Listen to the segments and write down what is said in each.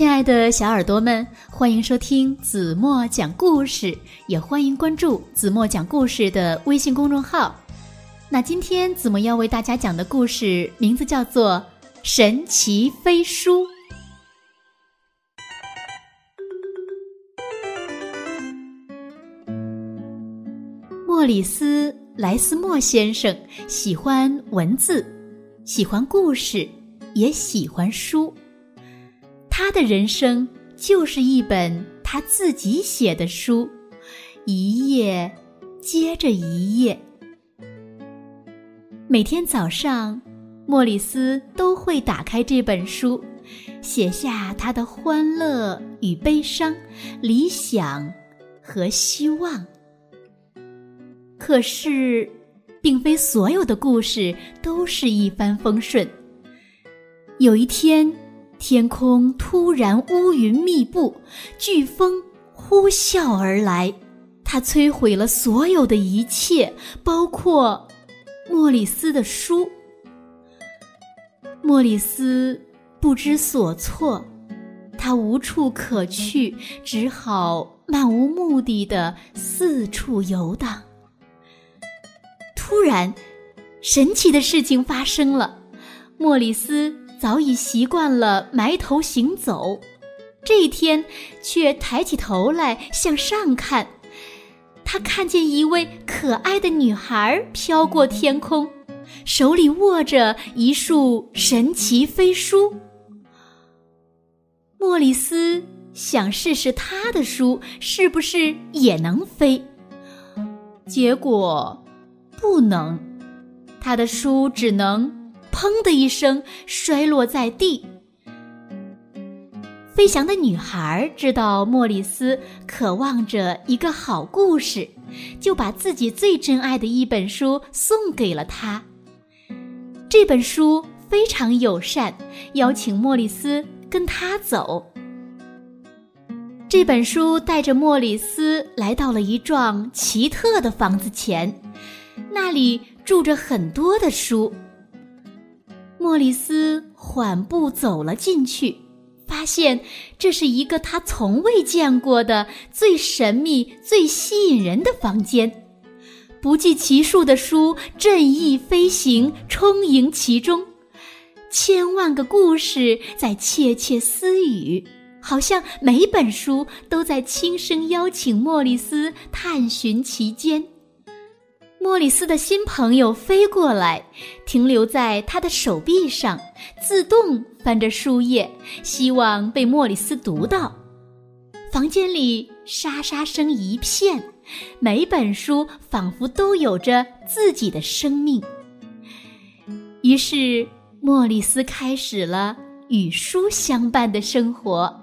亲爱的小耳朵们，欢迎收听子墨讲故事，也欢迎关注子墨讲故事的微信公众号。那今天子墨要为大家讲的故事名字叫做《神奇飞书》。莫里斯·莱斯莫先生喜欢文字，喜欢故事，也喜欢书。他的人生就是一本他自己写的书，一页接着一页。每天早上，莫里斯都会打开这本书，写下他的欢乐与悲伤、理想和希望。可是，并非所有的故事都是一帆风顺。有一天。天空突然乌云密布，飓风呼啸而来，它摧毁了所有的一切，包括莫里斯的书。莫里斯不知所措，他无处可去，只好漫无目的的四处游荡。突然，神奇的事情发生了，莫里斯。早已习惯了埋头行走，这一天却抬起头来向上看。他看见一位可爱的女孩飘过天空，手里握着一束神奇飞书。莫里斯想试试他的书是不是也能飞，结果不能，他的书只能。砰的一声，摔落在地。飞翔的女孩知道莫里斯渴望着一个好故事，就把自己最珍爱的一本书送给了他。这本书非常友善，邀请莫里斯跟他走。这本书带着莫里斯来到了一幢奇特的房子前，那里住着很多的书。莫里斯缓步走了进去，发现这是一个他从未见过的最神秘、最吸引人的房间。不计其数的书振翼飞行，充盈其中，千万个故事在窃窃私语，好像每本书都在轻声邀请莫里斯探寻其间。莫里斯的新朋友飞过来，停留在他的手臂上，自动翻着书页，希望被莫里斯读到。房间里沙沙声一片，每本书仿佛都有着自己的生命。于是，莫里斯开始了与书相伴的生活。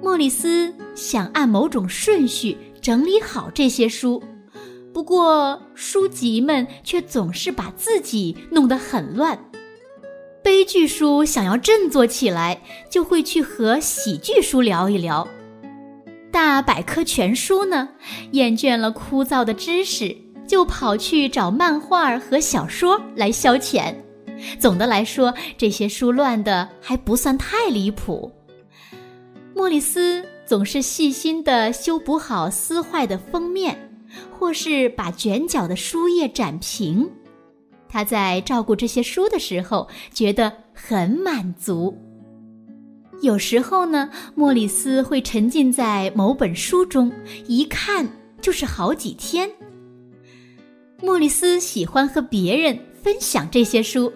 莫里斯想按某种顺序整理好这些书。不过，书籍们却总是把自己弄得很乱。悲剧书想要振作起来，就会去和喜剧书聊一聊；大百科全书呢，厌倦了枯燥的知识，就跑去找漫画和小说来消遣。总的来说，这些书乱的还不算太离谱。莫里斯总是细心地修补好撕坏的封面。或是把卷角的书页展平，他在照顾这些书的时候觉得很满足。有时候呢，莫里斯会沉浸在某本书中，一看就是好几天。莫里斯喜欢和别人分享这些书，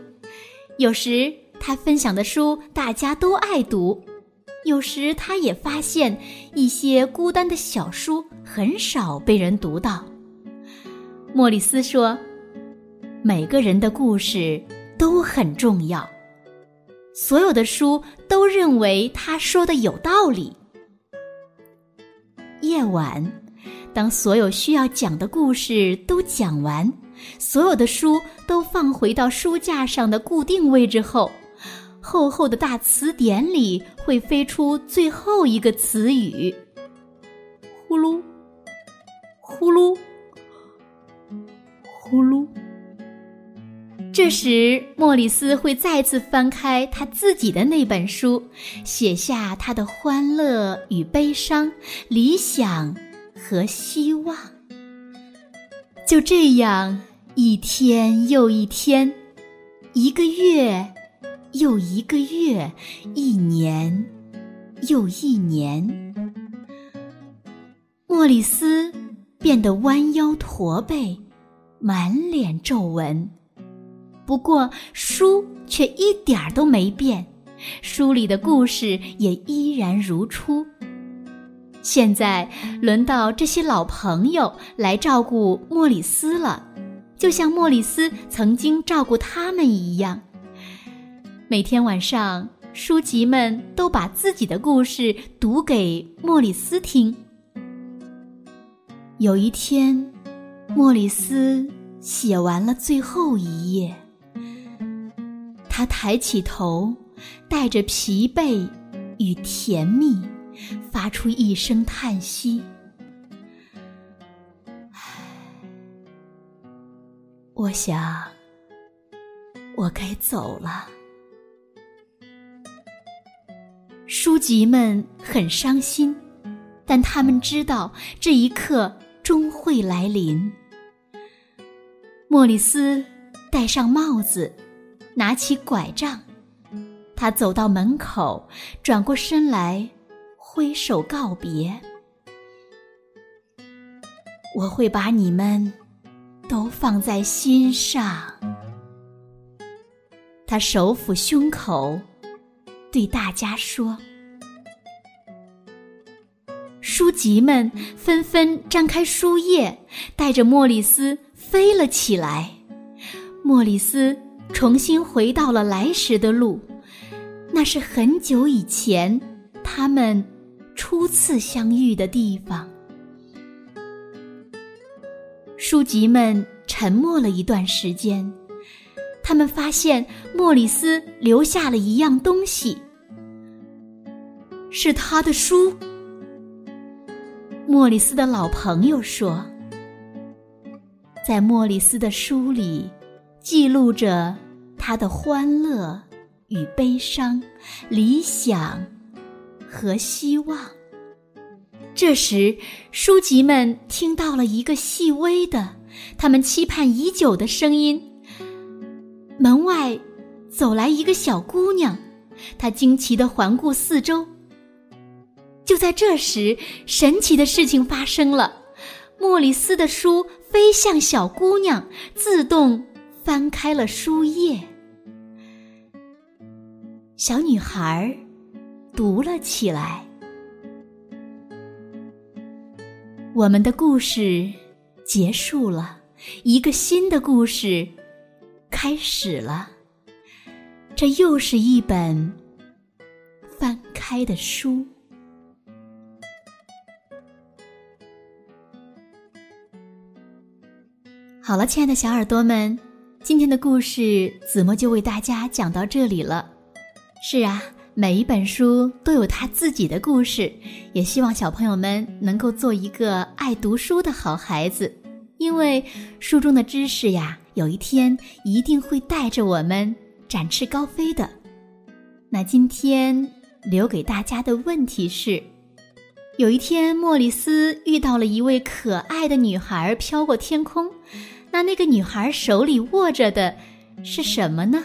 有时他分享的书大家都爱读。有时，他也发现一些孤单的小书很少被人读到。莫里斯说：“每个人的故事都很重要。所有的书都认为他说的有道理。”夜晚，当所有需要讲的故事都讲完，所有的书都放回到书架上的固定位置后。厚厚的大词典里会飞出最后一个词语，呼噜，呼噜，呼噜。这时，莫里斯会再次翻开他自己的那本书，写下他的欢乐与悲伤、理想和希望。就这样，一天又一天，一个月又一个月，一年又一年，莫里斯变得弯腰驼背，满脸皱纹。不过，书却一点儿都没变，书里的故事也依然如初。现在轮到这些老朋友来照顾莫里斯了，就像莫里斯曾经照顾他们一样。每天晚上，书籍们都把自己的故事读给莫里斯听。有一天，莫里斯写完了最后一页。他抬起头，带着疲惫与甜蜜，发出一声叹息：“，我想，我该走了。”书籍们很伤心，但他们知道这一刻终会来临。莫里斯戴上帽子。拿起拐杖，他走到门口，转过身来，挥手告别。我会把你们都放在心上。他手抚胸口，对大家说：“书籍们纷纷张开书页，带着莫里斯飞了起来。莫里斯。”重新回到了来时的路，那是很久以前他们初次相遇的地方。书籍们沉默了一段时间，他们发现莫里斯留下了一样东西，是他的书。莫里斯的老朋友说，在莫里斯的书里。记录着他的欢乐与悲伤、理想和希望。这时，书籍们听到了一个细微的、他们期盼已久的声音。门外走来一个小姑娘，她惊奇的环顾四周。就在这时，神奇的事情发生了：莫里斯的书飞向小姑娘，自动。翻开了书页，小女孩读了起来。我们的故事结束了，一个新的故事开始了。这又是一本翻开的书。好了，亲爱的小耳朵们。今天的故事，子墨就为大家讲到这里了。是啊，每一本书都有它自己的故事，也希望小朋友们能够做一个爱读书的好孩子，因为书中的知识呀，有一天一定会带着我们展翅高飞的。那今天留给大家的问题是：有一天，莫里斯遇到了一位可爱的女孩，飘过天空。那那个女孩手里握着的是什么呢？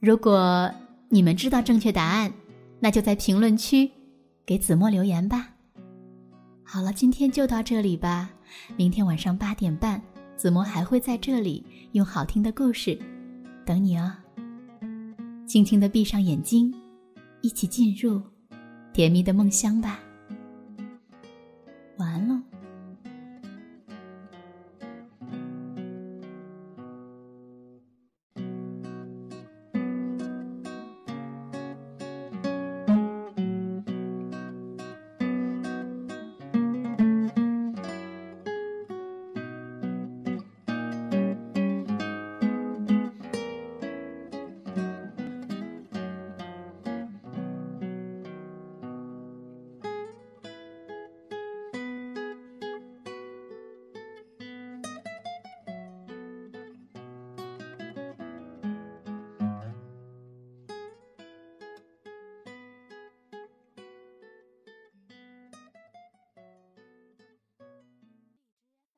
如果你们知道正确答案，那就在评论区给子墨留言吧。好了，今天就到这里吧。明天晚上八点半，子墨还会在这里用好听的故事等你哦。轻轻的闭上眼睛，一起进入甜蜜的梦乡吧。晚安喽。